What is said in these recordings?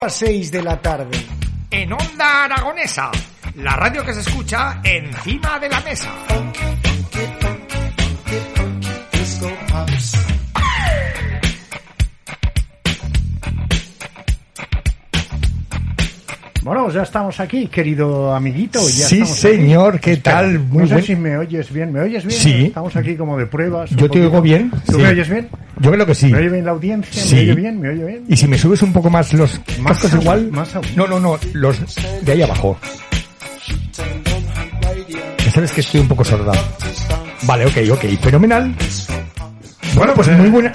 A 6 de la tarde. En Onda Aragonesa, la radio que se escucha encima de la mesa. Bueno, ya estamos aquí, querido amiguito. Ya Sí, señor, aquí. ¿qué tal? Muy no sé buen- si me oyes bien. ¿Me oyes bien? Sí. Estamos aquí como de pruebas. Yo te oigo bien. ¿Tú sí. me oyes bien? Yo creo que sí. ¿Me oye bien la audiencia? Sí. ¿Me oye bien? ¿Me oye bien? Y si me subes un poco más los Más cascos igual. más aún. No, no, no, los de ahí abajo. Ya sabes que estoy un poco sorda. Vale, ok, ok, fenomenal. Bueno, pues muy buena.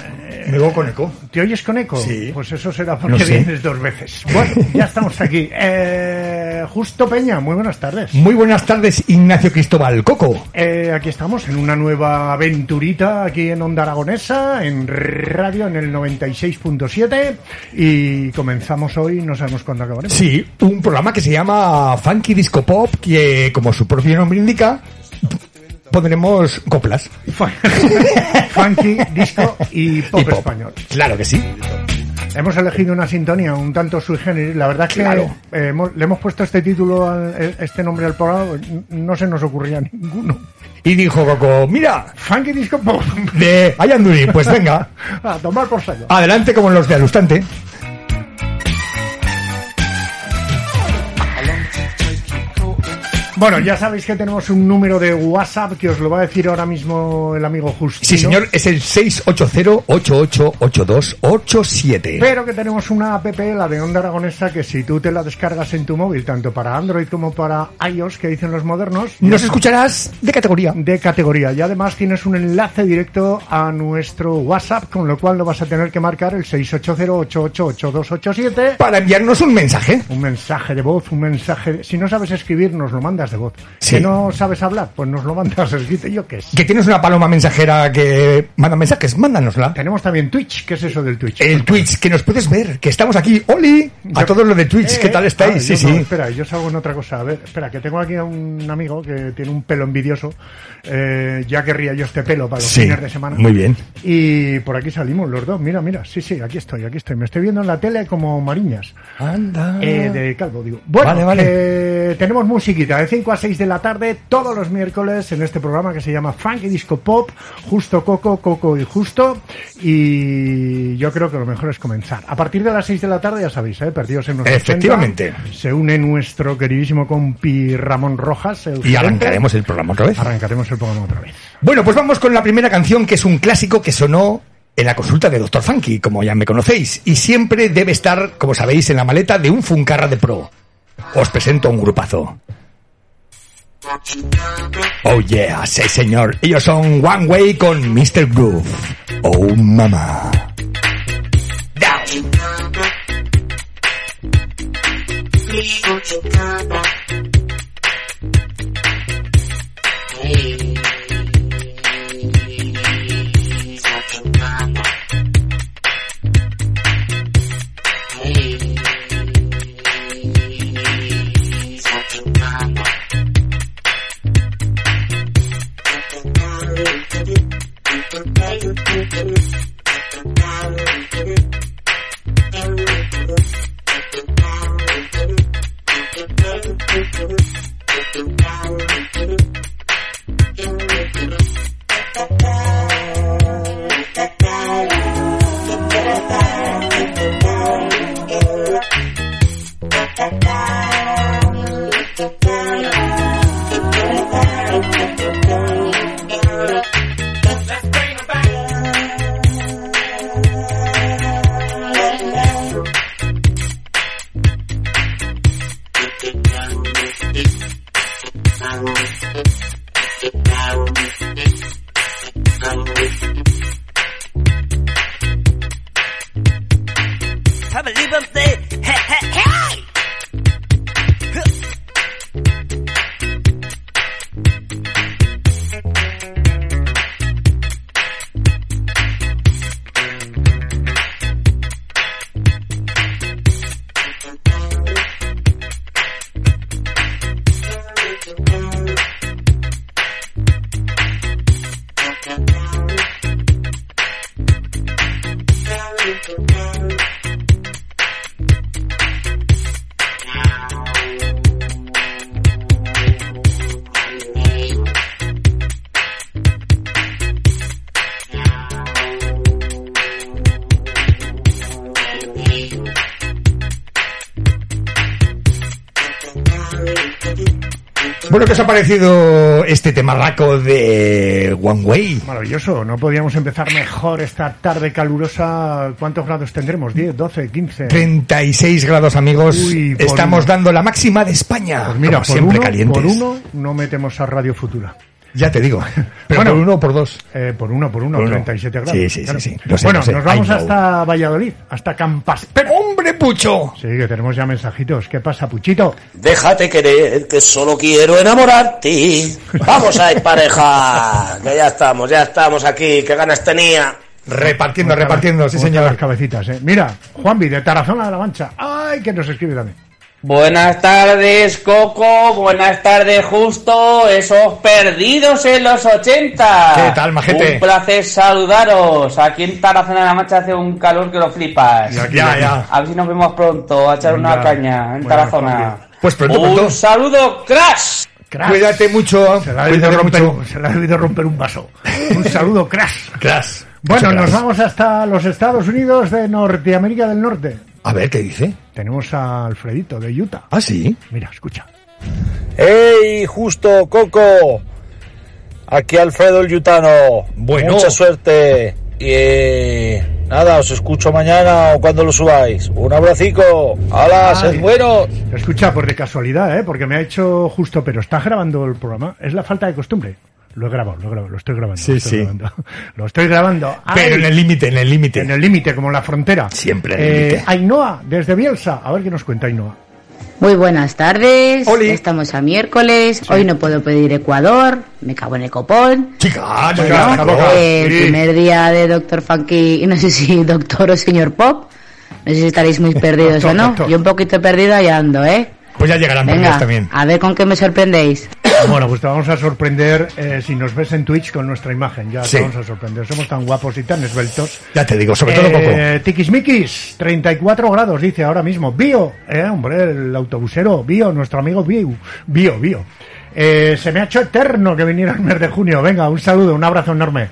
Me veo con eco. ¿Te oyes con eco? Sí. Pues eso será porque No sé. vienes dos veces. Bueno, ya estamos aquí. Eh, Justo Peña, muy buenas tardes. Muy buenas tardes, Ignacio Cristóbal Coco. Eh, aquí estamos en una nueva aventurita aquí en Onda Aragonesa, en radio en el 96.7 y comenzamos hoy, no sabemos cuándo acabaremos. Sí, un programa que se llama Funky Disco Pop, que como su propio nombre indica, pondremos coplas. Funky, disco y pop, Y pop. español. Claro que sí. Hemos elegido una sintonía un tanto sui generis. La verdad es que Claro. eh, hemos- le hemos puesto este título, al- eh, este nombre al programa, n- no se nos ocurría ninguno. Y dijo Coco, mira, Funky, disco, pop. de Ayanduri, pues venga, A tomar por saco. adelante como los de Alustante. Bueno, ya sabéis que tenemos un número de WhatsApp que os lo va a decir ahora mismo el amigo Justino. Sí, señor, es el 680-888287. Pero que tenemos una app, la de Onda Aragonesa, que si tú te la descargas en tu móvil, tanto para Android como para iOS, que dicen los modernos, Nos escucharás de categoría. de categoría. Y además tienes un enlace directo a nuestro WhatsApp, con lo cual lo vas a tener que marcar el 680-888287. Para enviarnos un mensaje. Un mensaje de voz, un mensaje... de- Si no sabes escribir, nos lo mandas de voz. Sí. Si no sabes hablar, pues nos lo mandas escrito. Yo qué sé. Que tienes una paloma mensajera que manda mensajes, mándanosla. Tenemos también Twitch. ¿Qué es eso del Twitch? El Twitch, que nos puedes ver, que estamos aquí. ¡Oli! A Yo- todos los de Twitch, Eh, ¿qué tal ah, estáis? yo Sí, no, sí. espera, yo salgo en otra cosa. A ver, espera, que tengo aquí a un amigo que tiene un pelo envidioso. Eh, ya querría yo este pelo para los Sí, fines de semana. muy bien. Y por aquí salimos los dos. Mira, mira. Sí, sí, aquí estoy, aquí estoy. Me estoy viendo en la tele como Mariñas. Anda. Eh, de Calvo, digo. Bueno, Vale, vale. tenemos musiquita de 5 a 6 de la tarde todos los miércoles en este programa que se llama Funky Disco Pop, Justo Coco, Coco y Justo. Y yo creo que lo mejor es comenzar. A partir de las 6 de la tarde, ya sabéis, ¿eh? perdidos en los 80, Efectivamente. se une nuestro queridísimo compi Ramón Rojas. el Y gerente. arrancaremos el programa otra vez. Arrancaremos el programa otra vez. Bueno, pues vamos con la primera canción que es un clásico que sonó en la consulta de Dr. Funky, como ya me conocéis, y siempre debe estar, como sabéis, en la maleta de un Funcarra de Pro. Os presento un grupazo. Oh yeah, sí señor. Ellos son One Way con Mr. Groove. Oh mama. Down. Bueno, ¿qué os ha parecido este temarraco de One Way? Maravilloso, no podíamos empezar mejor esta tarde calurosa. ¿Cuántos grados tendremos? ¿10, 12, 15? 36 grados, amigos. Uy, Estamos uno. dando la máxima de España. Pues mira, como por siempre uno, calientes. por uno no metemos a Radio Futura. Ya te digo. Pero Bueno. por uno o por dos. Eh, por uno, por uno, Por uno. 37 grados. Sí, sí, sí, Claro. sí. Lo sé, bueno, lo sé. nos vamos hasta Valladolid, hasta Campaspero. ¡Hombre, Pucho! Sí, que tenemos ya mensajitos. ¿Qué pasa, Puchito? Déjate querer, que solo quiero enamorarte. Vamos a ir pareja, que ya estamos, ya estamos aquí, qué ganas tenía. Repartiendo, ¿Cómo están repartiendo, sí, señor. las cabecitas, eh? Mira, Juanvi, de Tarazona de la Mancha. ¡Ay, que nos escribe también! Buenas tardes, Coco. Buenas tardes, Justo. Esos perdidos en los 80. ¿Qué tal, majete? Un placer saludaros. Aquí en Tarazona de la Mancha hace un calor que lo flipas. Ya, aquí. ya. A ver si nos vemos pronto a echar una caña en Bueno, Tarazona. Juanvi. Pues pronto, un saludo, Crash. Crash. Cuídate mucho. Se le, ha debido romper, un- romper vaso. Un saludo, Crash. Crash. Bueno, nos vamos hasta los Estados Unidos de Norteamérica del Norte. A ver, ¿qué dice? Tenemos a Alfredito de Utah. Ah, sí. Mira, escucha. ¡Hey, justo, Coco! Aquí Alfredo el Yutano. Bueno. Mucha suerte. Y eh, nada, os escucho mañana o cuando lo subáis. Un abracico. ¡Hala, sed buenos! Escucha, pues de casualidad, ¿eh? Porque me ha hecho justo, pero está grabando el programa. Es la falta de costumbre. Lo he grabado, lo he grabado, lo estoy grabando. Sí, lo estoy sí. grabando. Lo estoy grabando. Pero Ay, en el límite, en el límite. en el límite, como en la frontera. Siempre en el Eh, límite. Ainhoa, desde Bielsa. A ver qué nos cuenta Ainhoa. Muy buenas tardes. Oli. Estamos a miércoles. Hoy no puedo pedir Ecuador. Me cago en el copón. Chica, Bueno, chica. Eh, el sí. primer día de Doctor Funky, y no sé si doctor o señor Pop. No sé si estaréis muy perdidos Doctor, o no. doctor. Yo un poquito perdida ya ando, ¿eh? Pues ya llegarán Venga, también. a ver con qué me sorprendéis. Bueno, pues te vamos a sorprender eh, si nos ves en Twitch con nuestra imagen. Ya Sí. te vamos a sorprender. Somos tan guapos y tan esbeltos. Ya te digo, sobre todo Coco. Eh, Tiquismiquis, 34 grados, dice ahora mismo. Bio, eh, hombre, el autobusero, Bio, nuestro amigo Bio, Bio, Bio. Eh, se me ha hecho eterno que viniera el mes de junio. Venga, un saludo, un abrazo enorme.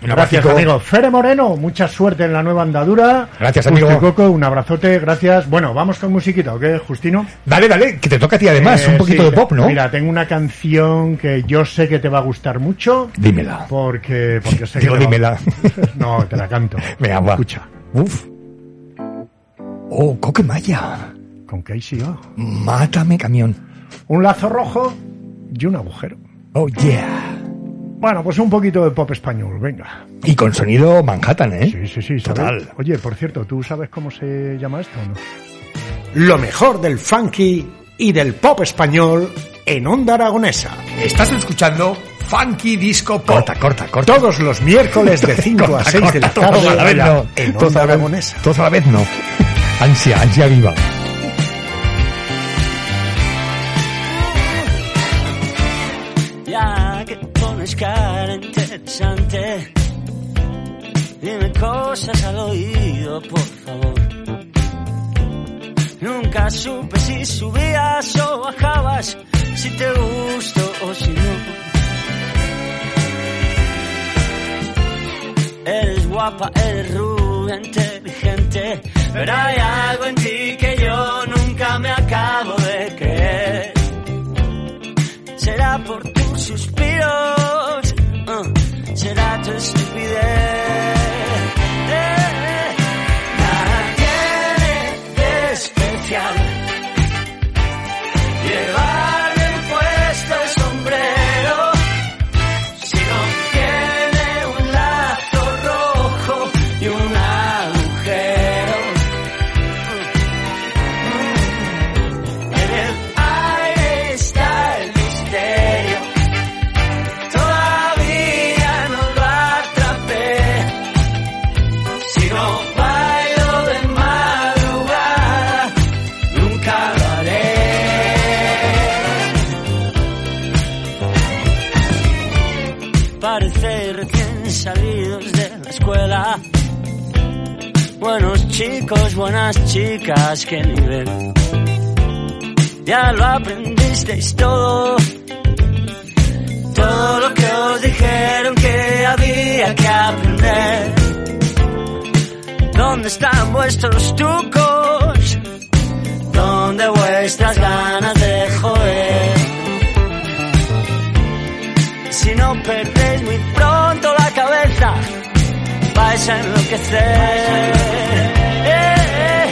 Gracias, amigo. Fere Moreno, mucha suerte en la nueva andadura. Gracias, amigo. Coco, un abrazote, gracias. Bueno, vamos con musiquita, ¿o qué, Justino? Dale, dale, que te toca a ti además, Eh, un poquito sí, de pop, ¿no? Mira, tengo una canción que yo sé que te va a gustar mucho. Dímela. Porque, porque sé Digo, que va- dímela. No, te la canto. Venga, va. Escucha. Uf. Oh, Coque Maya. Con Casey O. Mátame, camión. Un lazo rojo y un agujero. Oh, yeah. Bueno, pues un poquito de pop español, venga. Y con sonido Manhattan, ¿eh? Sí, sí, sí, ¿sabes? Total. Oye, por cierto, ¿tú sabes cómo se llama esto o no? Lo mejor del funky y del pop español en Onda Aragonesa. Estás escuchando Funky Disco Pop. Corta, corta, corta. Todos los miércoles de 5 a Corta, 6 de la todos tarde a la vez no. en Onda Aragonesa. Todos a la vez no. Ansia, ansia viva. Pones cara interesante, dime cosas al oído, por favor. Nunca supe si subías o bajabas, si te gusto o si no. Eres guapa, eres rubia, inteligente, pero hay algo en ti que será tu estupidez. buenas chicas, qué nivel. Ya lo aprendisteis todo. Todo lo que os dijeron que había que aprender. ¿Dónde están vuestros trucos? ¿Dónde vuestras ganas de joder? Si no perdéis muy pronto la cabeza vas a enloquecer. Eh, eh.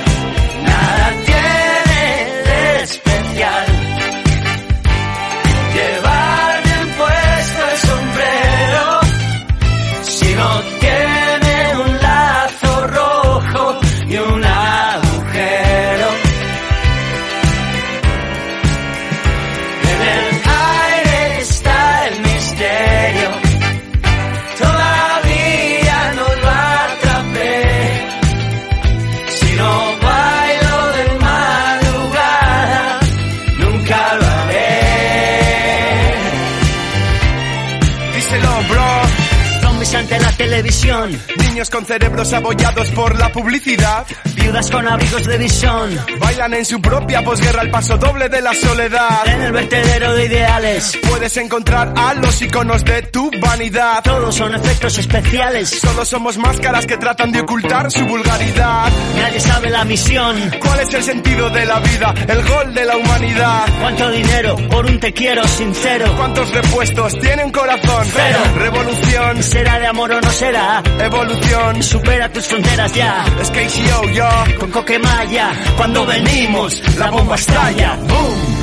Niños con cerebros abollados por la publicidad. Viudas con abrigos de visión, Bailan en su propia posguerra el paso doble de la soledad. en el vertedero de ideales. Puedes encontrar a los iconos de tu vanidad. Todos son efectos especiales. Solo somos máscaras que tratan de ocultar su vulgaridad. Nadie sabe la misión. ¿Cuál es el sentido de la vida? El gol de la humanidad. ¿Cuánto dinero por un te quiero sincero? ¿Cuántos repuestos tiene un corazón? Cero. Revolución, ¿Será de amor o no será? evolución. Supera tus fronteras ya. Es KCO, yo. Con Coquemaya, cuando venimos, la bomba estalla. ¡Boom!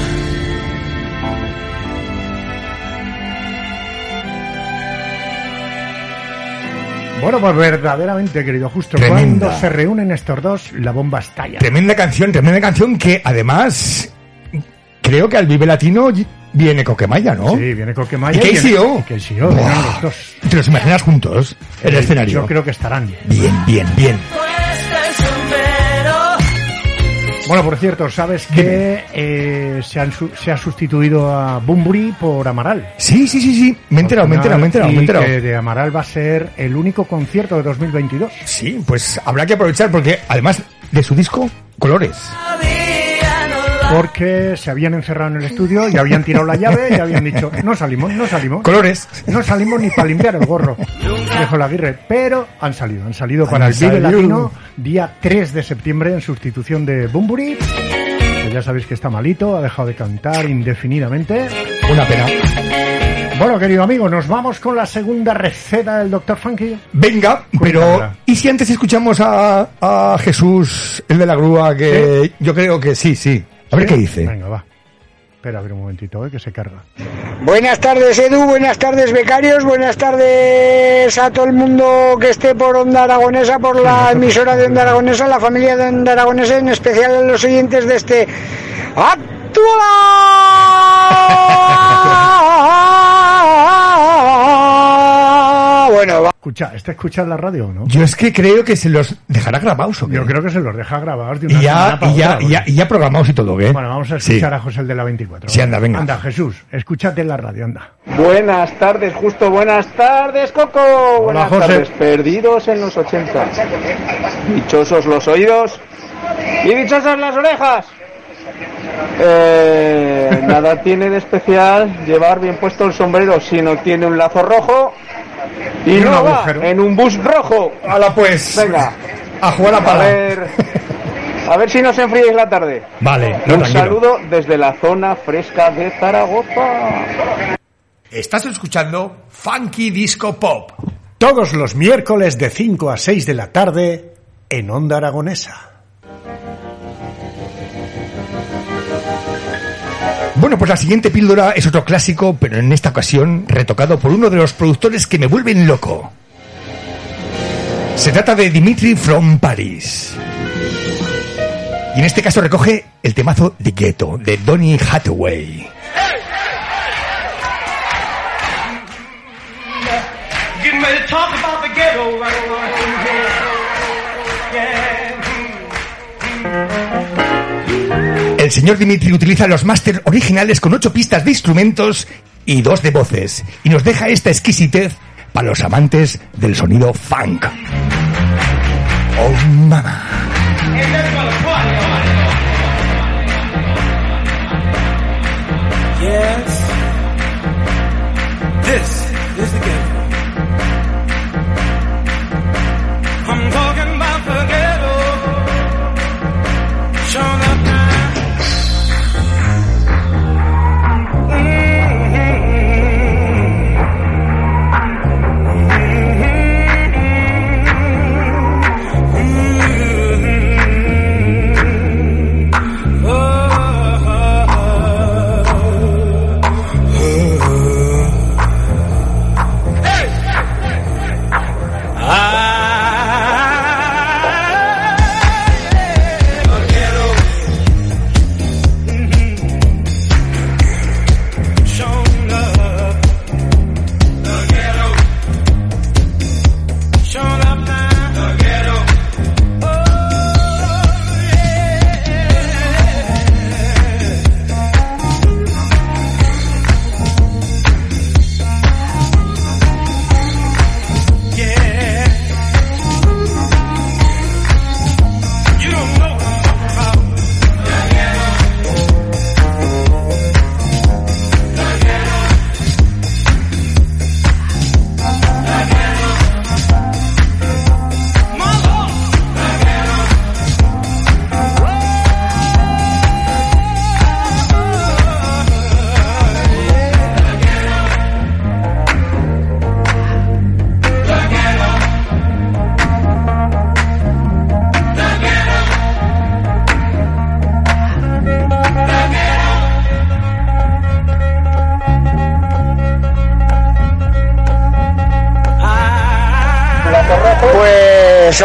Bueno, pues verdaderamente, querido Justo, Tremenda. cuando se reúnen estos dos, la bomba estalla. Tremenda canción, tremenda canción que además creo que al Vive Latino viene Coquemaya, ¿no? Sí, viene Coquemaya ¿Y KCO? y KCO, los dos. ¿Te los imaginas juntos en el escenario? Yo creo que estarán. Bien, bien, bien. Bueno, por cierto, ¿sabes que eh, se, han se ha sustituido a Bumburi por Amaral? Sí, sí, sí, sí. Me he enterado, me he enterado, me he enterado, me he Y enterado. que de Amaral va a ser el único concierto de 2022. Sí, pues habrá que aprovechar porque además de su disco, Colores. Porque se habían encerrado en el estudio y habían tirado la llave y habían dicho, no salimos, no salimos. Colores. No salimos ni para limpiar el gorro. Dejo la Aguirre. Pero han salido, han salido para el Vive. Latino día 3 de septiembre en sustitución de Bumburi. Que ya sabéis que está malito, ha dejado de cantar indefinidamente. Una pena. Bueno, querido amigo, nos vamos con la segunda receta del Dr. Funky. Venga, pero. ¿y si antes escuchamos a, a Jesús, el de la grúa, que yo creo que sí, sí. A ver ¿Sí? qué dice. Venga, va. Espera, a ver un momentito, eh, que se carga. Buenas tardes Edu, buenas tardes becarios, buenas tardes a todo el mundo que esté por Onda Aragonesa, por la emisora de Onda Aragonesa, la familia de Onda Aragonesa, en especial a los oyentes de este actual. Bueno, va. Escucha, ¿está escuchando la radio o no? Yo es que creo que se los dejará grabados o qué? Yo creo que se los deja grabados de una y ya, semana para y ya, otra, y ya, porque- y ya programados y todo, ¿qué? Bueno, vamos a Sí. escuchar a José el de la 24. Sí, anda, venga. Anda, Jesús, escúchate en la radio, anda. Buenas tardes, justo buenas tardes, Coco. buenas José. tardes, perdidos en los 80. Dichosos los oídos y dichosas las orejas. Eh, nada tiene de especial llevar bien puesto el sombrero si no tiene un lazo rojo y un agujero. en un bus rojo. Hala pues. Venga, A jugar a a pala. ver, a ver si nos enfriáis la tarde. Vale, no, Un tranquilo. saludo desde la zona fresca de Zaragoza. Estás escuchando Funky Disco Pop. Todos los miércoles de 5 a 6 de la tarde en Onda Aragonesa. Bueno, pues la siguiente píldora es otro clásico, pero en esta ocasión retocado por uno de los productores que me vuelven loco. Se trata de Dimitri from Paris. Y en este caso recoge el temazo de Ghetto, de Donny Hathaway. Señor Dimitri utiliza los máster originales con ocho pistas de instrumentos y dos de voces, y nos deja esta exquisitez para los amantes del sonido funk. Oh, mamá.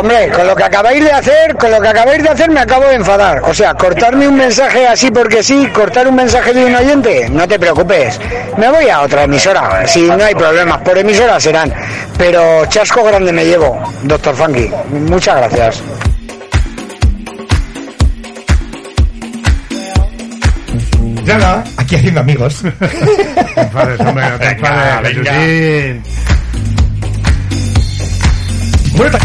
Hombre, con lo que acabáis de hacer, con lo que acabáis de hacer me acabo de enfadar. O sea, cortarme un mensaje así porque sí, cortar un mensaje de un oyente, no te preocupes. Me voy a otra emisora, si no hay problemas, por emisora serán. Pero chasco grande me llevo, doctor Funky. Muchas gracias. Nada, aquí haciendo amigos. No te enfades, hombre, no te Venga, enfades, venga. Bueno,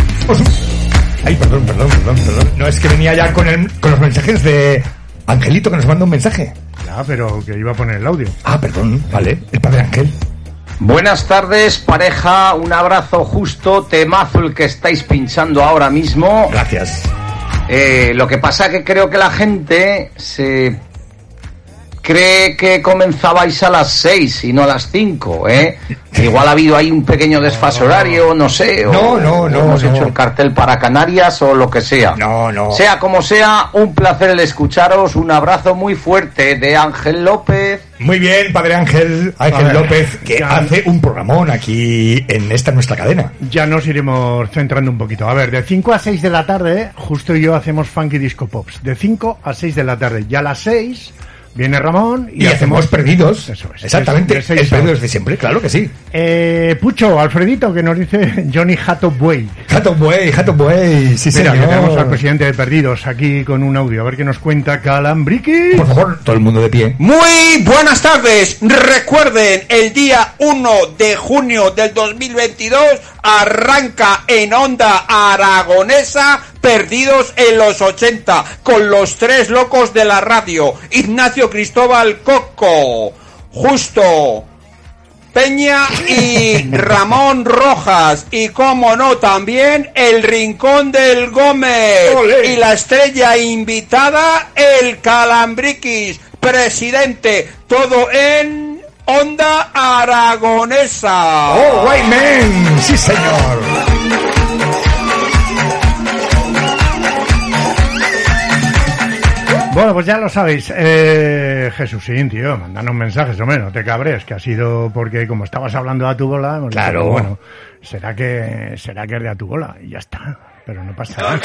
Ay, perdón, perdón, perdón, perdón. No, es que venía ya con, el- con los mensajes de Angelito que nos manda un mensaje. Ya, pero que iba a poner el audio. Ah, perdón, vale. El padre Ángel. Buenas tardes, pareja. Un abrazo justo, temazo el que estáis pinchando ahora mismo. Gracias. Eh, lo que pasa que creo que la gente se cree que comenzabais a las 6 y no a las 5, ¿eh? Igual ha habido ahí un pequeño desfase horario, no sé. No, o no, no, Hemos no. hecho el cartel para Canarias o lo que sea. No, no. Sea como sea, un placer el escucharos. Un abrazo muy fuerte de Ángel López. Muy bien, padre Ángel, Ángel ver, López, que ya- hace un programón aquí en esta nuestra cadena. Ya nos iremos centrando un poquito. A ver, de 5 a 6 de la tarde, justo y yo hacemos Funky Disco Pops. De 5 a 6 de la tarde. Ya a las 6 viene Ramón y, Y, hacemos perdidos. Eso es. Exactamente, De- siempre, claro que sí. Eh, Pucho, Alfredito, que nos dice Johnny Jato Buey. Jato Buey, Jato Buey, sí Mira, señor. tenemos al presidente de Perdidos aquí con un audio. A ver qué nos cuenta Calambriqui. Por favor, todo el mundo de pie. Muy buenas tardes. Recuerden, el día 1 de junio del 2022 arranca en Onda Aragonesa Perdidos en los 80 con los tres locos de la radio. Ignacio Cristóbal Coco, Justo Peña y Ramón Rojas. Y como no, también el Rincón del Gómez. Y la estrella invitada, el Calambriquis, presidente. Todo en Onda Aragonesa. ¡Oh, right man! ¡Sí, señor! Bueno, pues ya lo sabéis. Eh, Jesúsín, tío, mandanos mensajes, hombre, no te cabres, que ha sido porque como estabas hablando a tu bola, Claro. bueno, será que, será que es de a tu bola, y ya está. Pero no pasa nada.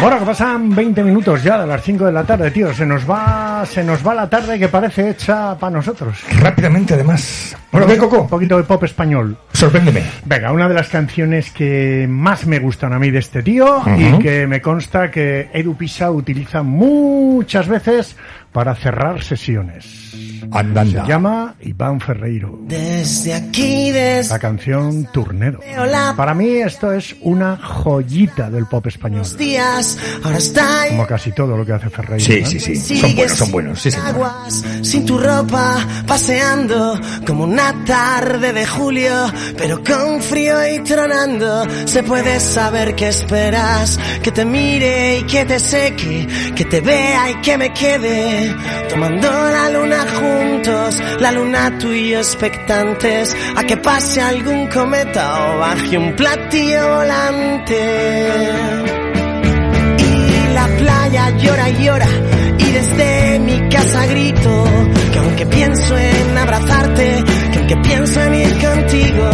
Bueno, que pasan 20 minutos ya de las 5 de la tarde, tío. Se nos va, se nos va la tarde que parece hecha para nosotros. Rápidamente, además. Bueno, ¿qué, Coco? Un poquito de pop español. Sorpréndeme. Venga, una de las canciones que más me gustan a mí de este tío y que me consta que Edu Pisa utiliza muchas veces para cerrar sesiones. Andanda. Se llama Iván Ferreiro. Desde aquí, desde La canción Turnero. la Para mí esto es una joyita del pop español. días, ahora está Como casi todo lo que hace Ferreiro. Sí, ¿no? sí, sí. Son buenos, son buenos, sí, señor. aguas, sin tu ropa, paseando como una tarde de julio, pero con frío y tronando, se puede saber qué esperas, que te mire y que te seque, que te vea y que me quede, tomando la luna juntos, la luna tú y yo expectantes, a que pase algún cometa o baje un platillo volante. Y la playa llora y llora y desde mi casa grito que aunque pienso en abrazarte, que aunque pienso en ir contigo,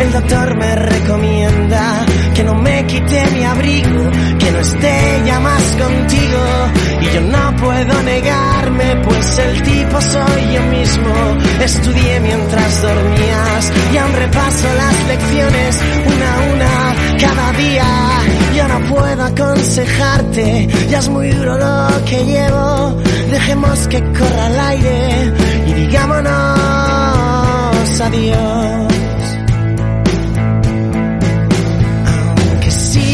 el doctor me recomienda que no me quite mi abrigo, que no esté ya más contigo y yo no puedo negarme pues el tipo soy yo mismo, estudié mientras dormías y aún repaso las lecciones una a una cada día. Yo no puedo aconsejarte, ya es muy duro lo que llevo. Dejemos que corra el aire y digámonos adiós.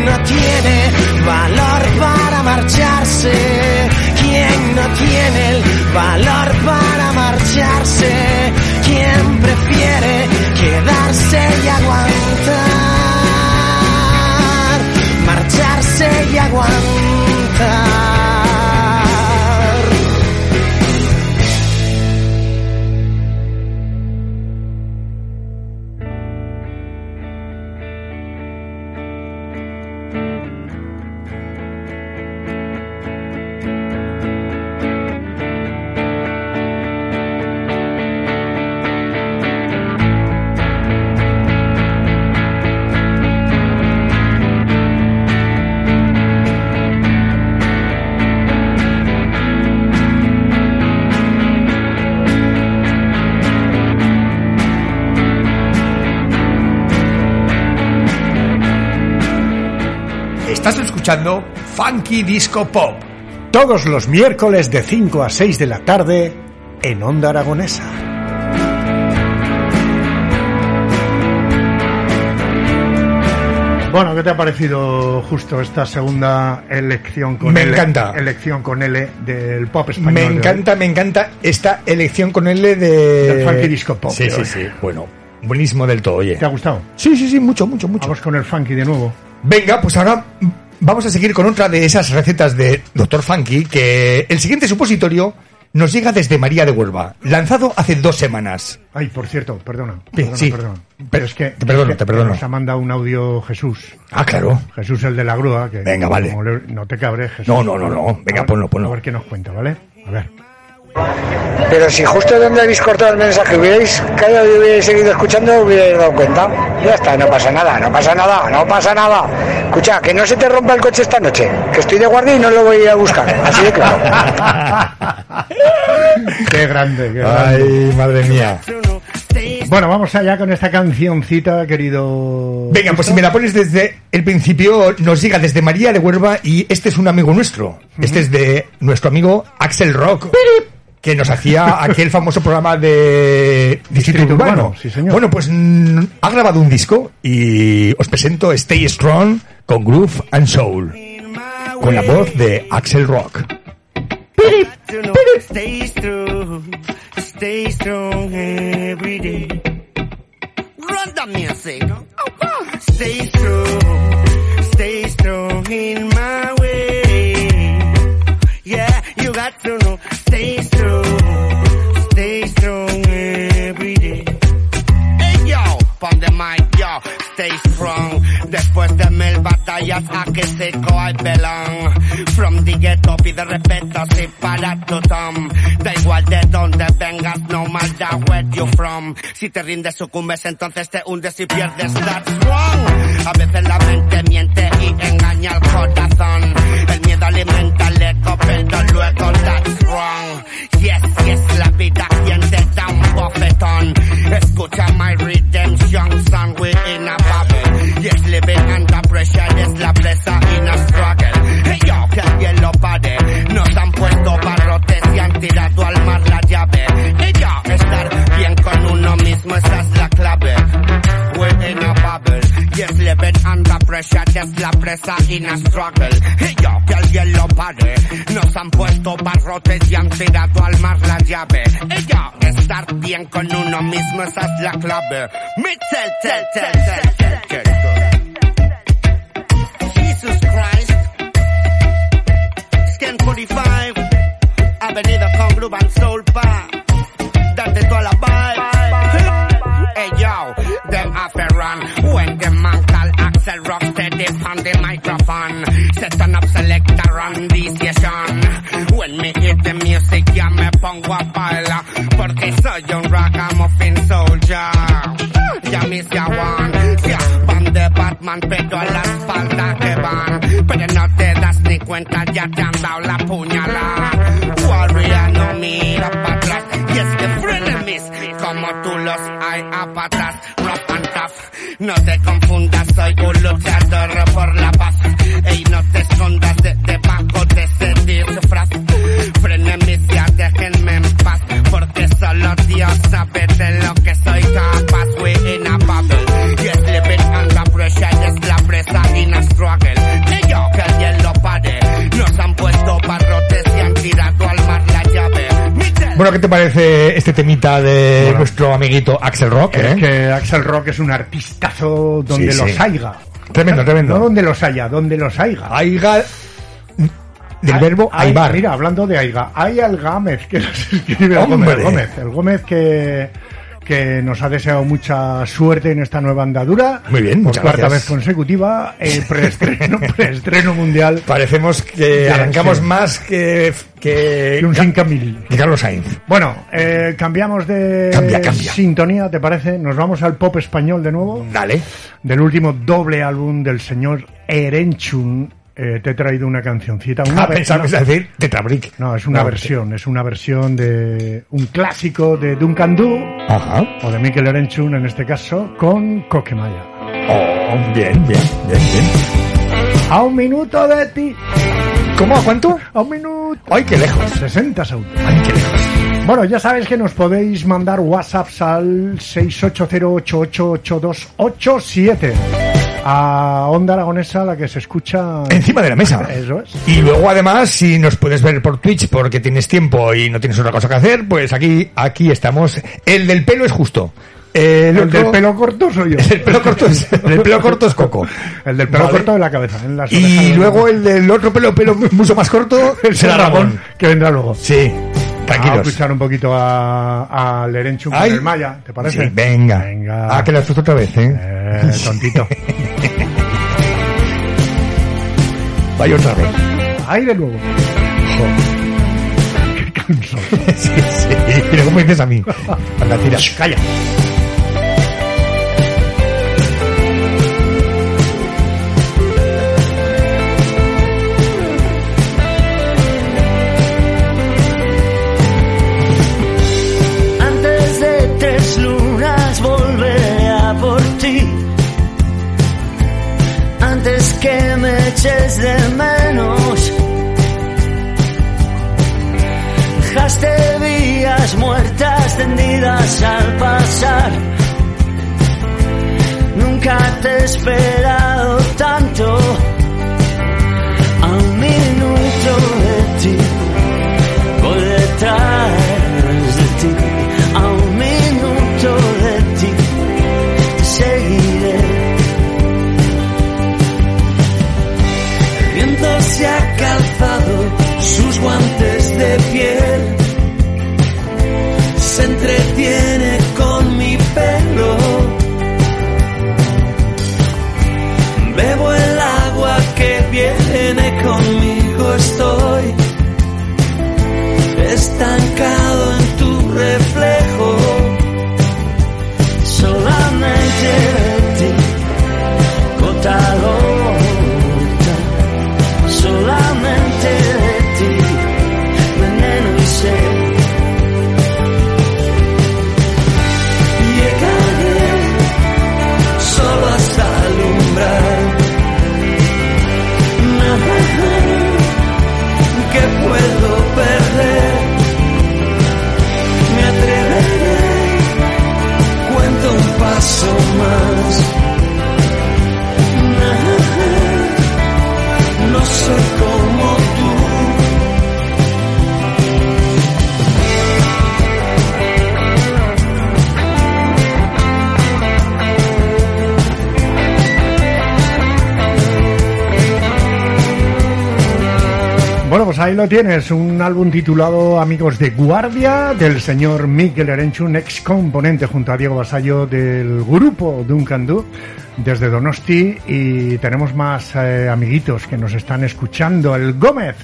¿Quién no tiene valor para marcharse? ¿Quién no tiene el valor para marcharse? ¿Quién prefiere quedarse y aguantar? Marcharse y aguantar. Escuchando Funky Disco Pop. Todos los miércoles de 5 a 6 de la tarde en Onda Aragonesa. Bueno, ¿qué te ha parecido justo esta segunda elección con Me L? encanta. Elección con L del pop español. Me encanta, me encanta esta elección con L de... Del funky disco pop Sí, sí, hoy. sí. Bueno, buenísimo del todo, oye. ¿Te ha gustado? Sí, sí, sí, mucho, mucho, mucho. Vamos con el funky de nuevo. Venga, pues ahora vamos a seguir con otra de esas recetas de Dr. Funky, que el siguiente supositorio nos llega desde María de Huelva, lanzado hace dos semanas. Ay, por cierto, perdona. Sí, Perdona, sí. perdona. Pero es que te perdono, es que te perdono. Nos ha mandado un audio Jesús. Ah, claro. Jesús el de la grúa. Que Venga, vale. le- no te cabres, Jesús. No, no, no, no. Venga, A ver- ponlo, ponlo. A ver qué nos cuenta, ¿vale? A ver. Pero si justo donde habéis cortado el mensaje hubierais callado y hubierais seguido escuchando, hubierais dado cuenta. Ya está, no pasa nada, no pasa nada, no pasa nada. Escucha, que no se te rompa el coche esta noche, que estoy de guardia y no lo voy a ir a buscar. Así de claro. qué grande, qué grande. Ay, madre mía. Bueno, vamos allá con esta cancioncita, querido. Venga, pues si me la pones desde el principio, nos llega desde María de Huelva y este es un amigo nuestro. Este es de nuestro amigo Axel Rock. Que nos hacía aquel famoso programa de Distrito Distrito Urbano. Urbano, sí, señor. Bueno, pues mm, ha grabado un disco y os presento Stay Strong con Groove and Soul. Con la voz de Axel Rock. You know, stay strong, stay strong every day. Run the music. Stay strong, stay strong in my way. Yeah, you got to know, stay strong, stay strong every day. Hey yo, pon the mic, yo, stay strong. Después de mil batallas, a que seco I belong. From the ghetto pide respeto, sí, para tu tom. Da igual de dónde vengas, no matter where you from. Si te rindes, sucumbes, entonces te hundes y pierdes, that's wrong. A veces la mente miente y engaña al corazón. El miedo alimenta el ego, pero luego that's wrong. Yes, yes, la vida quien te da un bofetón. Escucha my redemption song, we in a bubble. Yes, living under pressure es la presa in a struggle. Hey yo, que alguien lo pare. Nos han puesto barrotes y han tirado al mar la llave. Hey yo, estar bien con uno mismo, esa es la clave. In a bubble. Yes, under pressure, es la presa in a struggle. Yo, han puesto barrotes y han tirado al mar la llave. Estar bien con uno mismo, esa es la clave. Me tell, tell, tell, tell, tell. Jesus Christ. Skin 45. Avenida con Groove and Soul Pa. Darte toda la vibe. Axel Rock steady on the microphone. Set on up selector on the station. When me hear the music ya me pongo a bailar. Porque soy un ragamuffin soldier. Ya ya one. Ya van de Batman pero a la espalda que van. Pero no te das ni cuenta ya te han dado la puñalada. Warrior no mira para atrás. Y es que frenemies como tú los hay a patas. No te confundas, soy un luchador por la Bueno, ¿qué te parece este temita de nuestro amiguito Axel Rock? Es eh? que Axel Rock es un artistazo donde Sí, los sí. haya. Tremendo, tremendo. No donde los haya, donde los haya. Aiga del verbo aibar. Mira, hablando de Aiga, hay al Gámez que nos escribe el ¡Hombre! Gómez, el Gómez, el Gómez que, que nos ha deseado mucha suerte en esta nueva andadura. Muy bien, por muchas cuarta gracias. vez consecutiva, el preestreno, preestreno mundial. Parecemos que Ya, arrancamos sí. más que, que, Y un 5000. que Carlos Sainz. Bueno, eh, cambiamos de Cambia, cambia. sintonía, ¿te parece? Nos vamos al pop español de nuevo. Dale. Del último doble álbum del señor Erenchun. Eh, te he traído una cancioncita. Una Ah, ibas a decir Tetrabric. No, es una No, versión, es una versión de un clásico de Duncan Du Ajá. o de Mikel Erenchun en este caso con Coquemaya. Oh, bien, bien, bien, bien. A un minuto de ti. ¿Cómo? ¿A cuánto? A un minuto. ¡Ay, qué lejos! 60 segundos. ¡Ay, qué lejos! Bueno, ya sabéis que nos podéis mandar WhatsApps al 680888287 a Onda Aragonesa, la que se escucha Encima de la mesa. Eso es. Y luego, además, si nos puedes ver por Twitch porque tienes tiempo y no tienes otra cosa que hacer, pues aquí, aquí estamos. El del pelo es justo. El, El otro- del pelo corto soy yo. El pelo corto es, el pelo corto es Coco. El del pelo Vale. corto de la cabeza. En las Y luego el del otro pelo, pelo mucho más corto, será Ramón. que vendrá luego. Sí, Vamos a tranquilos. escuchar un poquito a, a Lerenchu con el Maya, ¿te parece? Sí, venga. Venga. Ah, que la has otra vez, ¿eh? Eh, tontito. Vaya otra vez. Aire luego. Qué cansado. sí, sí. Mira cómo dices a mí. Anda, tira. Calla. Eches de menos. Dejaste vías muertas tendidas al pasar. Nunca te he esperado tanto. Tienes, un álbum titulado Amigos de Guardia del señor Miguel Erenchun, ex componente junto a Diego Basallo del grupo Duncan Du desde Donosti y tenemos más eh, amiguitos que nos están escuchando. El Gómez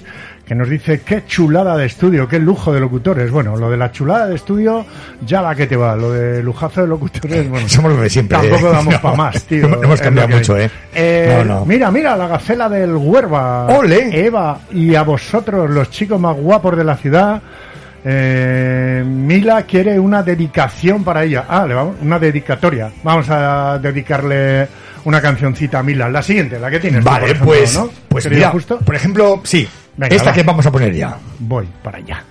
que nos dice qué chulada de estudio, qué lujo de locutores. Bueno, lo de la chulada de estudio ya va que te va, lo de lujazo de locutores, bueno, Somos los de siempre. tampoco ¿eh? damos No, para más, tío. no hemos cambiado mucho. ¿eh? Eh, No. Mira, mira, la gacela del Huerva. ¡Ole! Eva, y a vosotros, los chicos más guapos de la ciudad. eh, Mila quiere una dedicación para ella. Ah, le vamos, una dedicatoria. Vamos a dedicarle una cancioncita a Mila. La siguiente, la que tienes. Vale, ejemplo, pues, ¿no? pues mira, Justo. por ejemplo, sí, Venga, esta va. que vamos a poner ya. Voy para allá.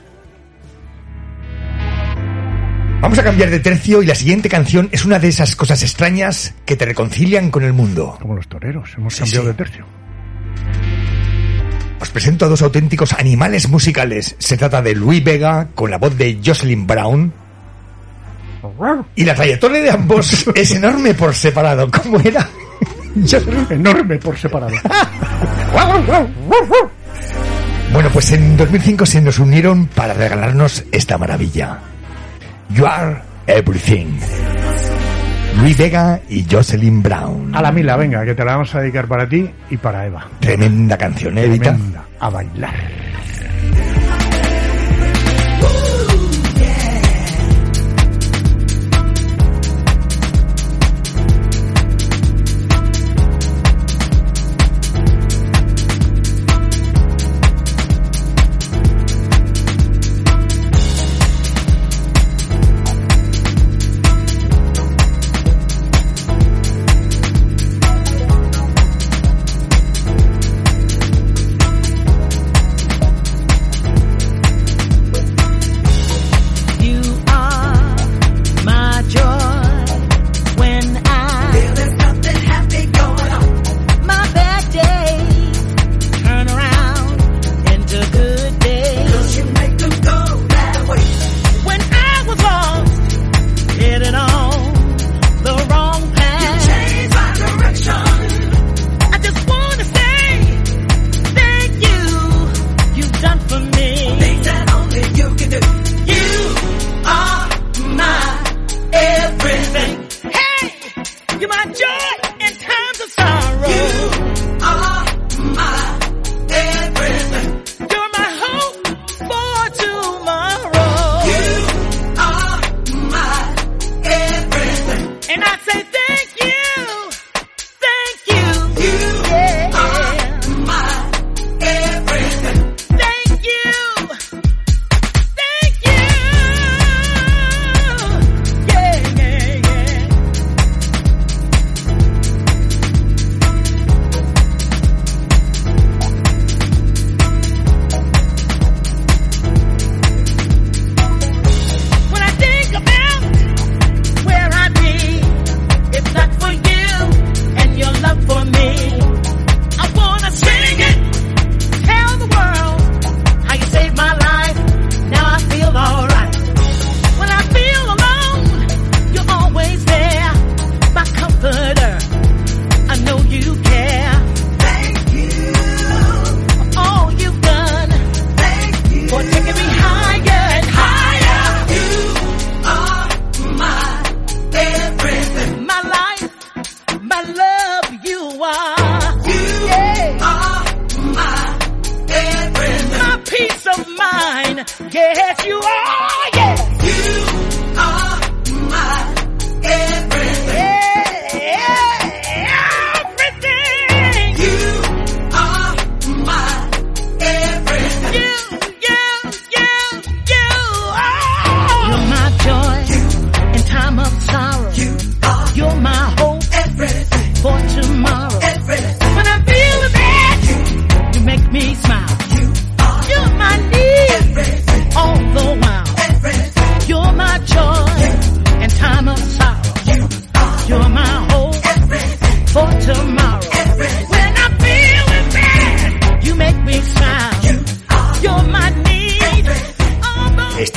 Vamos a cambiar de tercio y la siguiente canción es una de esas cosas extrañas que te reconcilian con el mundo. Como los toreros, hemos Sí, cambiado sí. de tercio. Os presento a dos auténticos animales musicales. Se trata de Louis Vega con la voz de Jocelyn Brown. Y la trayectoria de ambos es enorme por separado. ¿Cómo era? Enorme por separado. Bueno, pues en 2005 se nos unieron para regalarnos esta maravilla. You are everything. Luis Vega y Jocelyn Brown. A la Mila, venga, que te la vamos a dedicar para ti y para Eva. Tremenda canción, ¿eh, Evita? Tremenda. A bailar.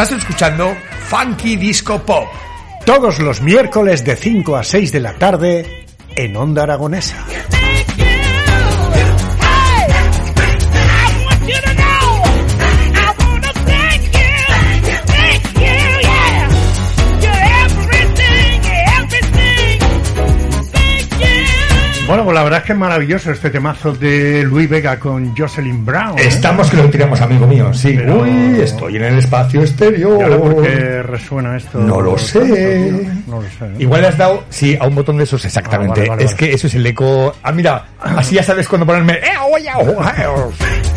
Estás escuchando Funky Disco Pop. Todos los miércoles de 5 a 6 de la tarde en Onda Aragonesa. Bueno, pues la verdad es que es maravilloso este temazo de Luis Vega con Jocelyn Brown. ¿eh? Estamos que lo tiramos, amigo mío. Sí. Pero- Uy, estoy en el espacio exterior. ¿Y ahora por qué resuena esto? No lo sé. No lo sé. ¿eh? Igual le has dado, sí, a un botón de esos exactamente. Ah, vale, vale, es vale. que eso es el eco. Ah, mira, así ya sabes cuándo ponerme. ¡Eh, oye, oh,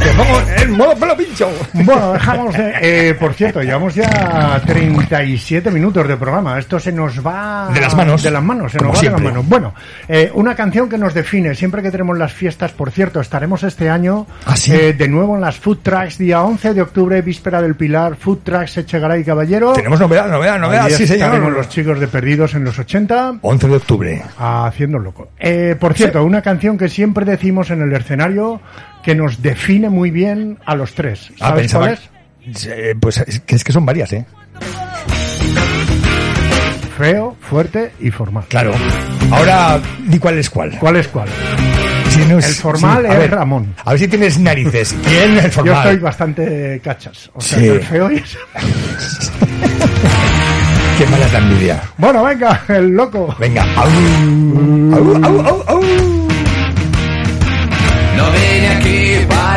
Te pongo en modo pelo pincho. Bueno, dejamos de... eh, por cierto, llevamos ya 37 minutos de programa. Esto se nos va... De las manos. De las manos, se Como nos va siempre. de las manos. Bueno, eh, una canción que nos define. Siempre que tenemos las fiestas, por cierto, estaremos este año ¿Ah, sí? eh, de nuevo en las Food Trucks, día 11 de octubre, víspera del Pilar, Food Trucks Echegaray Caballero. Tenemos novedad, novedad, novedad. Allí Sí, estaremos señor. los chicos de Perdidos en los 80. 11 de octubre. haciendo loco. Eh, por cierto, una canción que siempre decimos en el escenario que nos define muy bien a los tres. Ah, ¿Sabes pensaba- cuál es? Eh, Pues es que, es que son varias, ¿eh? Feo, fuerte y formal. Claro. Ahora, di cuál es cuál. ¿Cuál es cuál? Si no El formal es ver, Ramón. A ver si tienes narices. ¿Quién es el Yo formal? estoy bastante cachas. O sea, Sí. el feo y es... Qué mala es la envidia. Bueno, venga, el loco. Venga. Au, au, au, au, au. No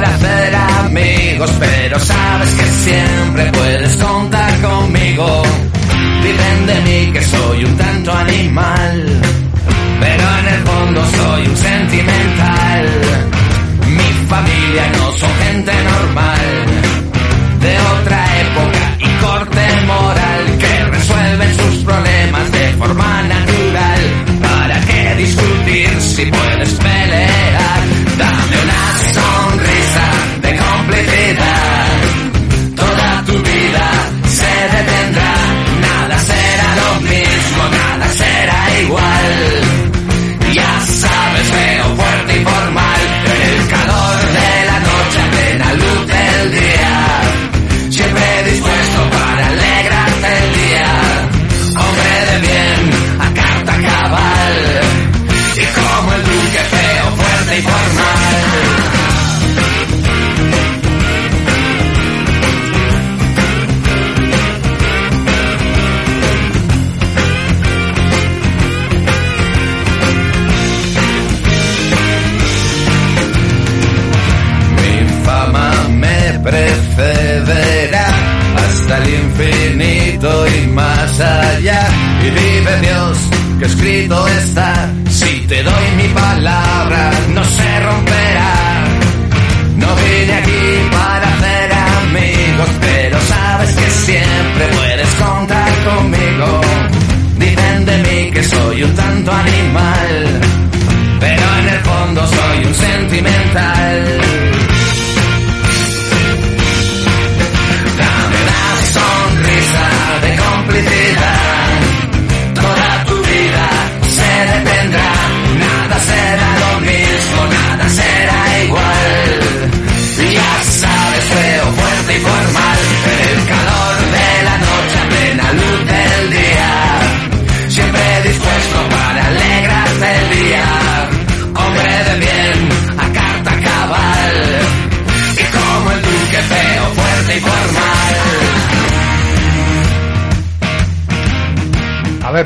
para hacer amigos, pero sabes que siempre puedes contar conmigo. Dicen de mí que soy un tanto animal, pero en el fondo soy un sentimental. Mi familia no son gente normal, de otra época y corte moral, que resuelven sus problemas de forma natural. ¿Para qué discutir si puedes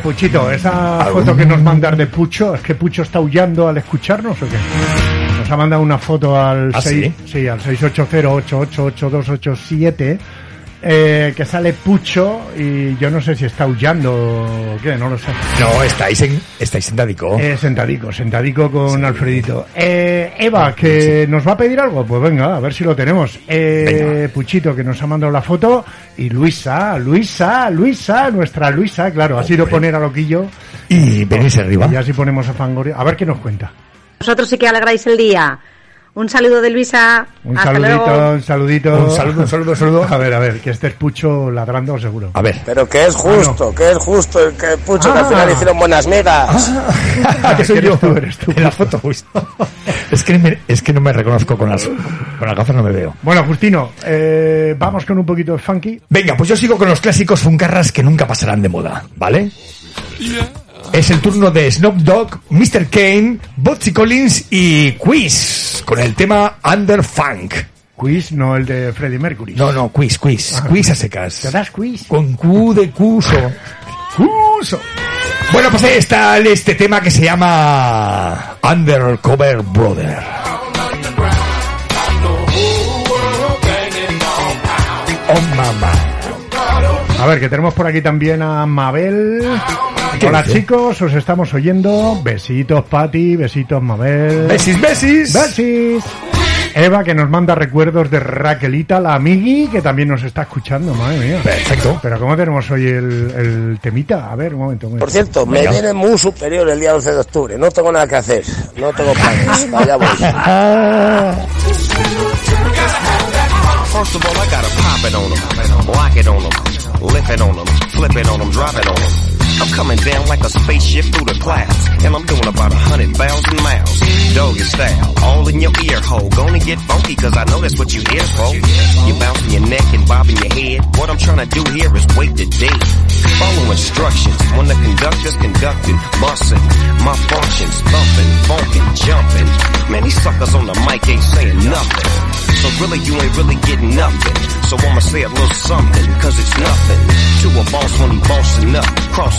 Puchito, esa foto que nos mandas de Pucho, ¿es que Pucho está huyendo al escucharnos o qué? Nos ha mandado una foto al, ¿Ah, 6, sí? al 680888287 eh, que sale Pucho y yo no sé si está aullando o qué, no lo sé. No, estáis, en, estáis sentadico. Eh, sentadico, sentadico con Alfredito. Eh, Eva, que nos va a pedir algo, pues venga, a ver si lo tenemos. Eh, Puchito, que nos ha mandado la foto, y Luisa, Luisa, Luisa, nuestra Luisa, claro, ha sido poner a Loquillo. Y venís arriba. Y así ponemos a Fangoria. A ver qué nos cuenta. Vosotros sí que alegráis el día. Un saludo de Luisa. Un Hasta saludito, luego. un saludito. Un saludo, un saludo, un saludo. A ver, a ver, que este es Pucho ladrando seguro. A ver. Pero que es justo, que es justo, el que Pucho que al Ah. final hicieron buenas migas. Ah, que soy yo. tú, eres tú. En la foto, justo. es, que me- es que no me reconozco con las, con las gafas, no me veo. Bueno, Justino, eh, vamos con un poquito de funky. Venga, pues yo sigo con los clásicos funcarras que nunca pasarán de moda, ¿vale? Es el turno de Snoop Dogg, Mr. Kane, Botsy Collins y Quiz con el tema Under Funk. Quiz, no el de Freddie Mercury. No, no, quiz, quiz, Ah. quiz a secas. ¿Te das quiz? Con Q de cuso. Cuso. Bueno, pues ahí está este tema que se llama Undercover Brother. Oh, mamá. A ver, que tenemos por aquí también a Mabel. ¿Qué Hola dice? chicos, os estamos oyendo. Besitos, Pati, besitos, Mabel. Besis, besis. Besis. Eva, que nos manda recuerdos de Raquelita, la amigui, que también nos está escuchando, madre mía. Perfecto. Pero ¿cómo tenemos hoy el, el temita? A ver, un momento. un momento. Por cierto, me viene muy superior el día 11 de octubre. No tengo nada que hacer. No tengo planes. Vaya voy. Lippin' on them, flippin' on them, droppin' on them. I'm coming down like a spaceship through the clouds, and I'm doing about a hundred thousand miles. Doggy style, all in your ear hole. Gonna get funky, cause I know that's what you here for. You bouncing your neck and bobbing your head. What I'm trying to do here is wait the day. Follow instructions when the conductor's conducting, busting. My functions, thumping, funkin', jumping. Man, these suckers on the mic ain't saying nothing. So really, you ain't really getting nothing. So I'ma say a little something, cause it's nothing. To a boss when he bossing up. Cross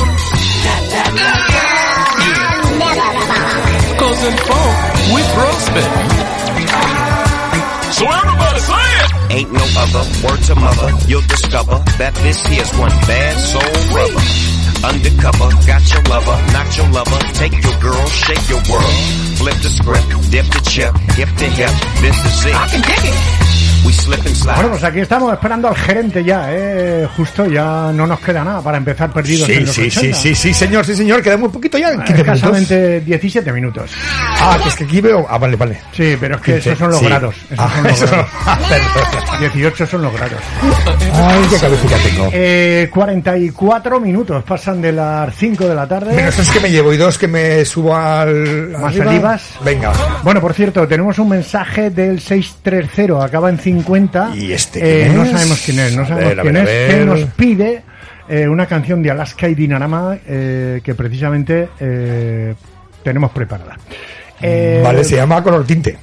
Yeah. Cause in funk, we thrust, baby. So everybody say it! Ain't no other word to mother. You'll discover that this here's one bad soul brother. Undercover, got your lover, not your lover. Take your girl, shake your world. Flip the script, dip the chip, hip to hip. This is it. I can dig it. Bueno, pues aquí estamos esperando al gerente ya, ¿eh? Justo ya no nos queda nada para empezar perdidos Sí, en los sí, sí, 80. sí, sí, señor, sí, señor. Queda muy poquito ya. 15 minutos. Escasamente 17 minutos. Ah, que es que aquí veo. Ah, vale, vale. Sí, pero es que 15, esos son los sí. grados. Esos Ah, son los esos grados. son- Perdón. 18 son los grados. Ay, qué cabecita tengo. Eh, 44 minutos pasan de las 5 de la tarde. Menos es que me llevo y dos que me subo al. ¿Más arriba. olivas? Venga. Bueno, por cierto, tenemos un mensaje del 630, acaba en 50. ¿Y este Eh, no sabemos quién es, no sabemos ver, quién ver, es, que nos pide eh, una canción de Alaska y Dinarama eh, que precisamente eh, tenemos preparada. Eh, Vale, se llama Color Tinte.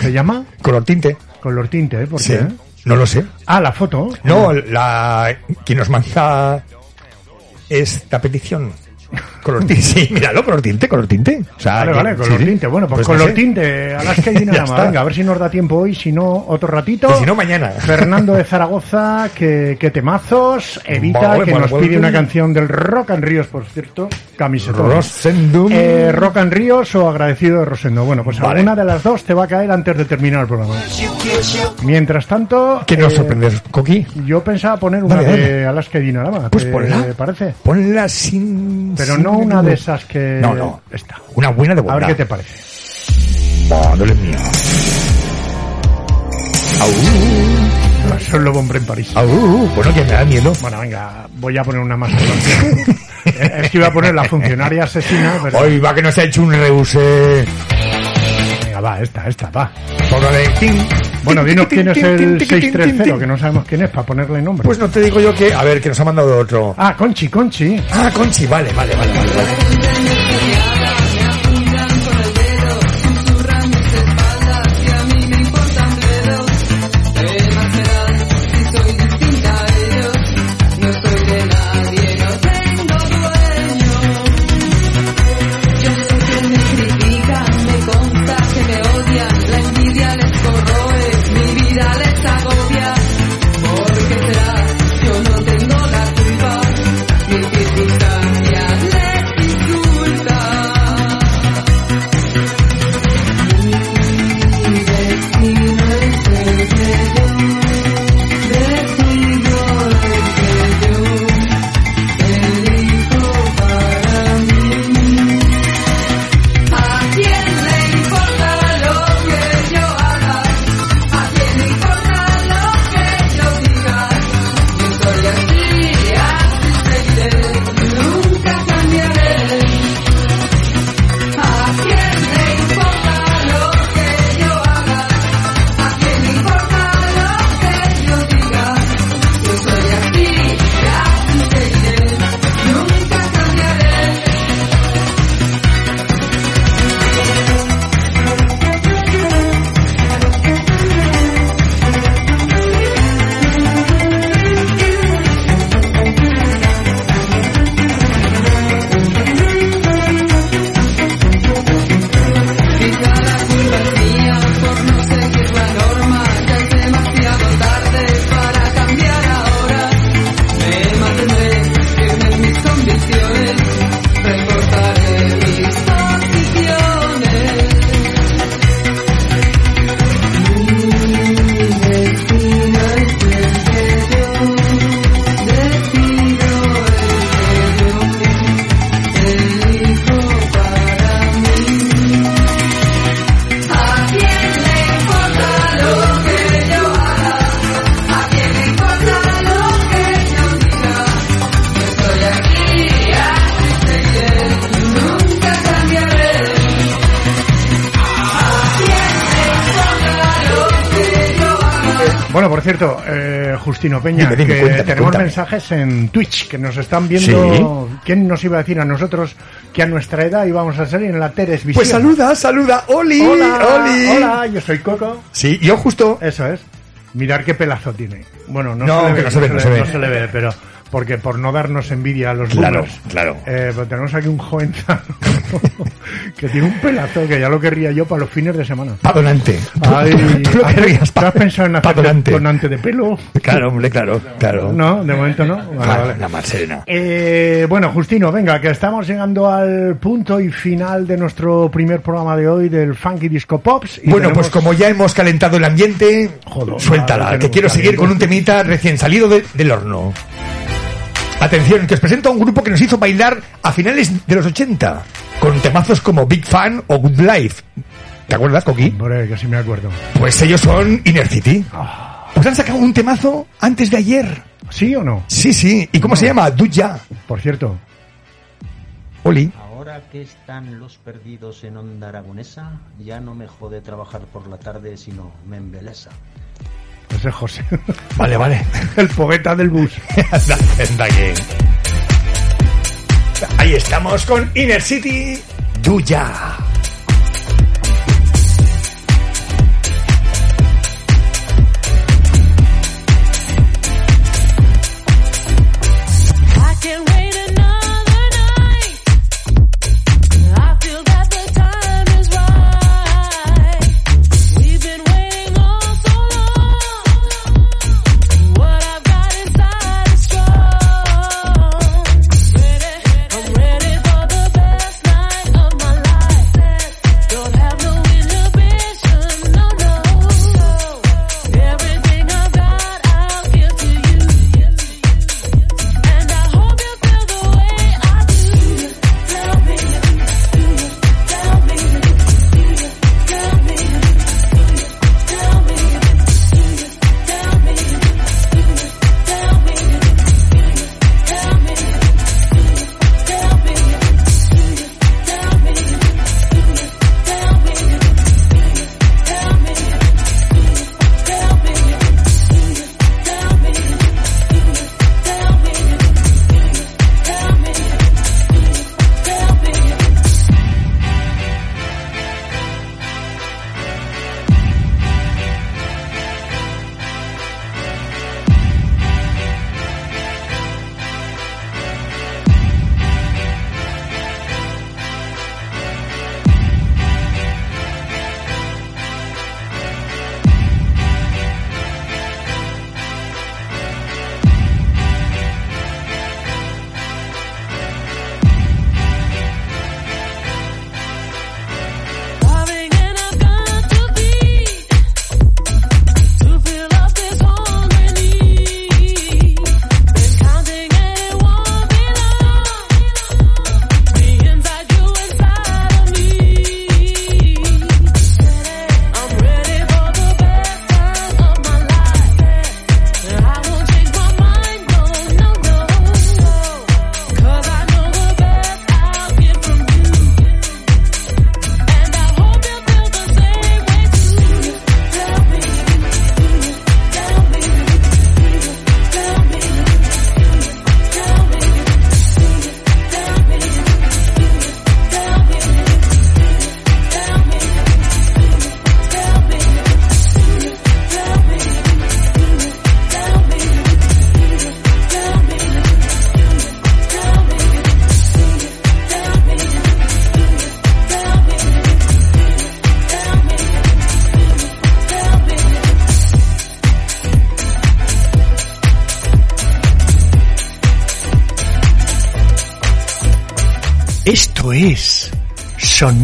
¿Se llama? Color Tinte. Color tinte. ¿Por Sí. qué? No lo sé. Ah, la foto. No, la. Quien nos manda esta petición. Color tinte. Sí, míralo, color tinte, color tinte. O sea, Vale, vale, color sí, tinte. Bueno, pues, no color sé. tinte, Alaska y Ya Dinarama. está. Venga, a ver si nos da tiempo hoy, si no, otro ratito. Y si no, mañana. Fernando de Zaragoza, que, que temazos. Evita, Vale, que nos pide una canción del Rock and Ríos, por cierto. Camisetón. Rosendum. Eh, Rock and Ríos o agradecido de Rosendo. Bueno, pues Vale. alguna de las dos te va a caer antes de terminar el programa. Mientras tanto. ¿Qué nos eh, sorprendes, Coqui? Yo pensaba poner una Dale, de. Alaska y Dinarama. Pues ¿te ponla. parece? Ponla sin. Pero sin no una de esas que. No, no. Esta. Una buena de A ver qué te parece. Mío. Au. Es Lobo Hombre en París. Au. Bueno, que me da miedo. Bueno, venga, voy a poner una más. Es que iba a poner la funcionaria asesina, pero. Hoy va que nos ha hecho un reuse. Venga, va, esta, esta, va. Por lo de Bueno, dinos quién es el tin, tin, tin, 630, tin. que no sabemos quién es, para ponerle nombre. Pues no te digo yo que... A ver, que nos ha mandado otro. Ah, Conchi, Conchi. Ah, Conchi, vale, vale, vale, vale. vale. Justino Peña, Dime, dime, que cuéntame, tenemos cuéntame. mensajes en Twitch que nos están viendo. ¿Quién nos iba a decir a nosotros que a nuestra edad íbamos a salir en la Teres Visión? Pues saluda, saluda, Oli, Hola, Oli. hola, yo soy Coco. Sí, yo justo. Eso es. Mirar qué pelazo tiene. Bueno, no, No, se, le ve, no se ve, no se ve. no se le ve, pero porque por no darnos envidia a los Claro, boomers. claro. Eh, pero tenemos aquí un joven que tiene un pelazo que ya lo querría yo para los fines de semana. Pa' donante. Ay, Tú lo ¿has- querrías ¿tú has pensado en hacer donante. donante de pelo? Claro, hombre, claro, claro. No, de momento no. Vale, Claro, vale. la más serena. Eh, bueno, Justino, venga, que estamos llegando al punto y final de nuestro primer programa de hoy del Funky Disco Pops. y Bueno, tenemos- pues como ya hemos calentado el ambiente, suéltala, madre, que quiero seguir con un temita recién salido de- del horno. Atención, que os presento a un grupo que nos hizo bailar a finales de los 80, con temazos como Big Fan o Good Life. ¿Te acuerdas, Coqui? Hombre, que sí me acuerdo. Pues ellos son Inner City. Pues han sacado un temazo antes de ayer. ¿Sí o no? Sí, sí. ¿Y cómo se llama? Do Ya. Por cierto. Oli. Ahora que están los perdidos en onda aragonesa, ya no me jode trabajar por la tarde, sino me embelesa. Ese es José. Vale, vale. El poeta del bus. Anda, anda que- Ahí estamos con Inner City. Do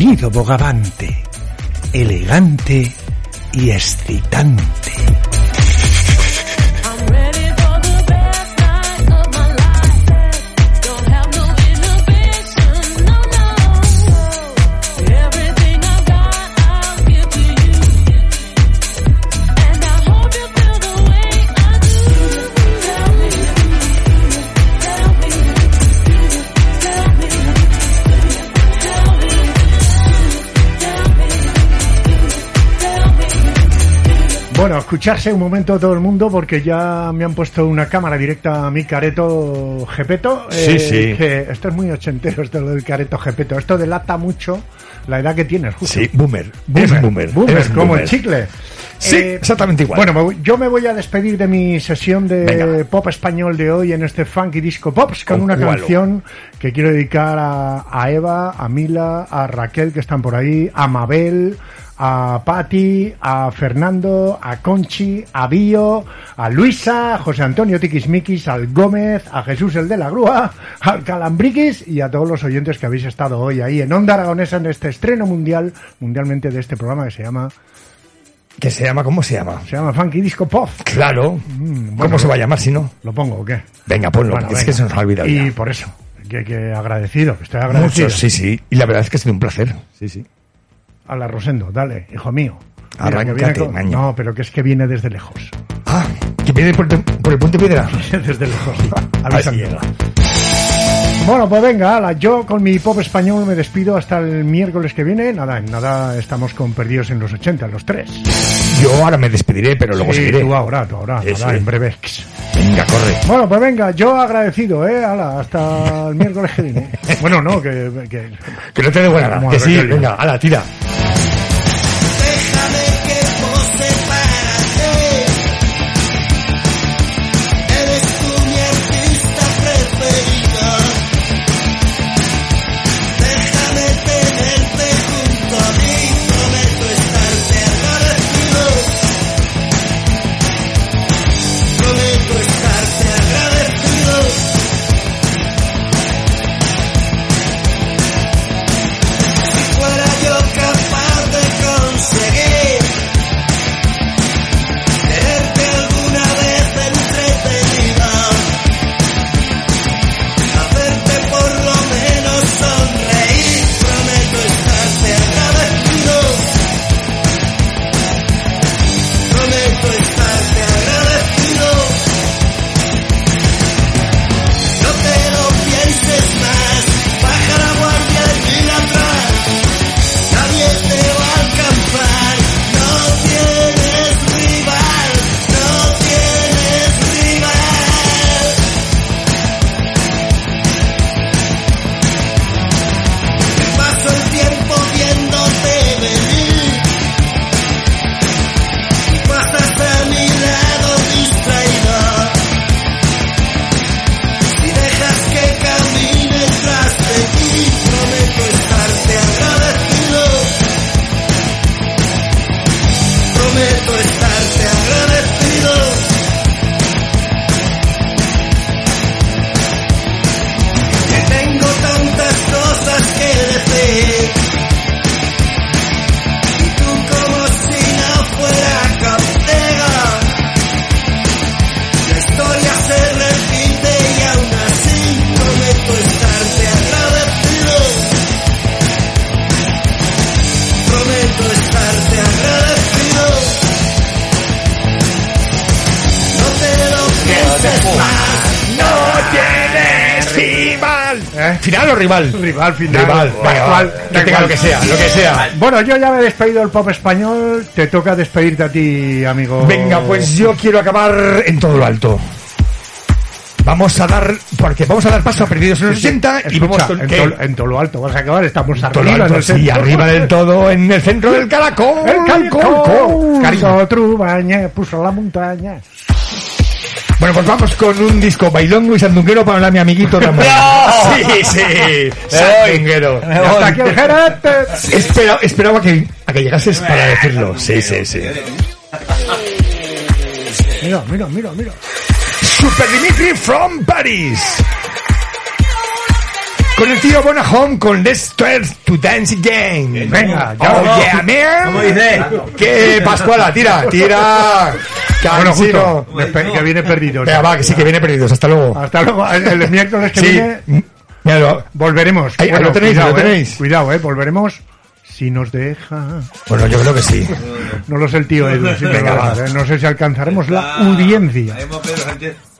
sonido bogavante, elegante y excitante. Escucharse un momento todo el mundo porque ya me han puesto una cámara directa a mi careto Gepeto. Sí, sí. Que esto es muy ochentero, esto lo del careto Gepeto. Esto delata mucho la edad que tienes, justo. Sí, boomer. Boomer, Es boomer. boomer, Es como boomer. el chicle. Sí, Eh, exactamente igual. Bueno, yo me voy a despedir de mi sesión de Venga. pop español de hoy en este Funky Disco Pops con ¿Con una canción que quiero dedicar a, a Eva, a Mila, a Raquel que están por ahí, a Mabel, a Patti, a Fernando, a Conchi, a Bio, a Luisa, a José Antonio Tiquismiquis, al Gómez, a Jesús el de la Grúa, al Calambriquis y a todos los oyentes que habéis estado hoy ahí en Onda Aragonesa en este estreno mundial, mundialmente de este programa que se llama ¿Qué se llama? ¿Cómo se llama? se llama Funky Disco Pop. Claro. Mm, ¿Cómo se va a llamar si no? ¿Lo pongo o qué? Venga, ponlo. Bueno, es venga. que se nos ha olvidado Y ya. por eso, que, que agradecido, que estoy agradecido. Mucho, sí, sí. Y la verdad es que ha sido un placer. Sí, sí. A la Rosendo, dale, hijo mío. Arráncate, con- maño. No, pero que es que viene desde lejos. Ah, que viene por, por el puente piedra. desde lejos, sí. Así Avisando. llega. Bueno, pues venga, ala, yo con mi pop español me despido hasta el miércoles que viene. Nada, en nada estamos con Perdidos en los 80, los tres. Yo ahora me despediré, pero luego Sí, seguiré. tú ahora, tú ahora, nada, en breve. Venga, corre. Bueno, pues venga, yo agradecido, ¿eh? Ala, hasta el miércoles que viene. Bueno, no, que... que Que no te dé buena Que sí, venga, ala, tira. Rival? Rival, final. Rival, venga, va. Que tenga lo que sea, lo que sea. Bueno, yo ya me he despedido del pop español. Te toca despedirte a ti, amigo. Venga, pues yo quiero acabar en todo lo alto. Vamos a dar, porque vamos a dar paso a Perdidos en los 80 y vamos con... en, todo, en todo lo alto vas a acabar, estamos arriba alto, en el sí, centro. arriba del todo, en el centro del caracol. El caracol, Col, cariño, trubaña, puso la montaña. Bueno, pues vamos con un disco bailongo y sandunguero para hablar mi amiguito Ramón. ¡No! Sí, sí, sandunguero. Ya está aquí el. Espera- esperaba que, a que llegases para decirlo. Sí, sí, sí. Mira, mira, mira, mira. Super Dimitri from Paris. Con el tío Bonahome con Let's Start to Dance Again. Venga, ya Oh, yeah, man. ¿Cómo dice? ¿Qué, Pascuala? Tira, tira. Bueno, justo, que viene perdido. Venga, va, que sí, que viene perdidos. Hasta luego. Hasta luego. El, el miércoles que Sí. viene Míralo. volveremos. Ahí, lo tenéis, cuidado, lo eh. tenéis. Cuidado, eh. Volveremos si nos deja. Bueno, yo creo que sí. No lo sé el tío Edu. Venga, va. eh. No sé si alcanzaremos la audiencia.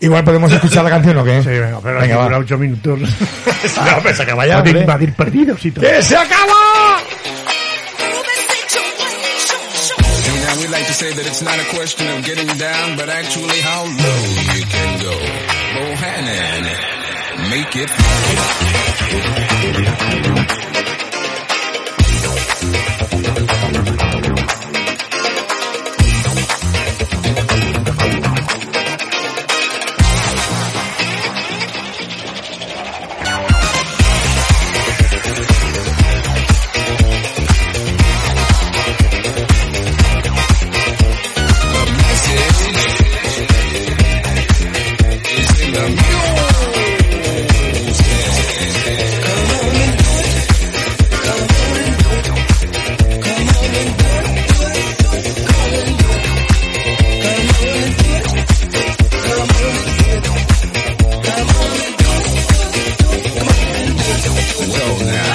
Igual podemos escuchar la canción o qué. Sí, venga, pero Venga, aquí va. dura ocho minutos. No, pero se acaba ya, Va a invadir perdidos y todo. ¡Que se acaba! We like to say that it's not a question of getting down, but actually how low you can go. Bohannon, make it Well now.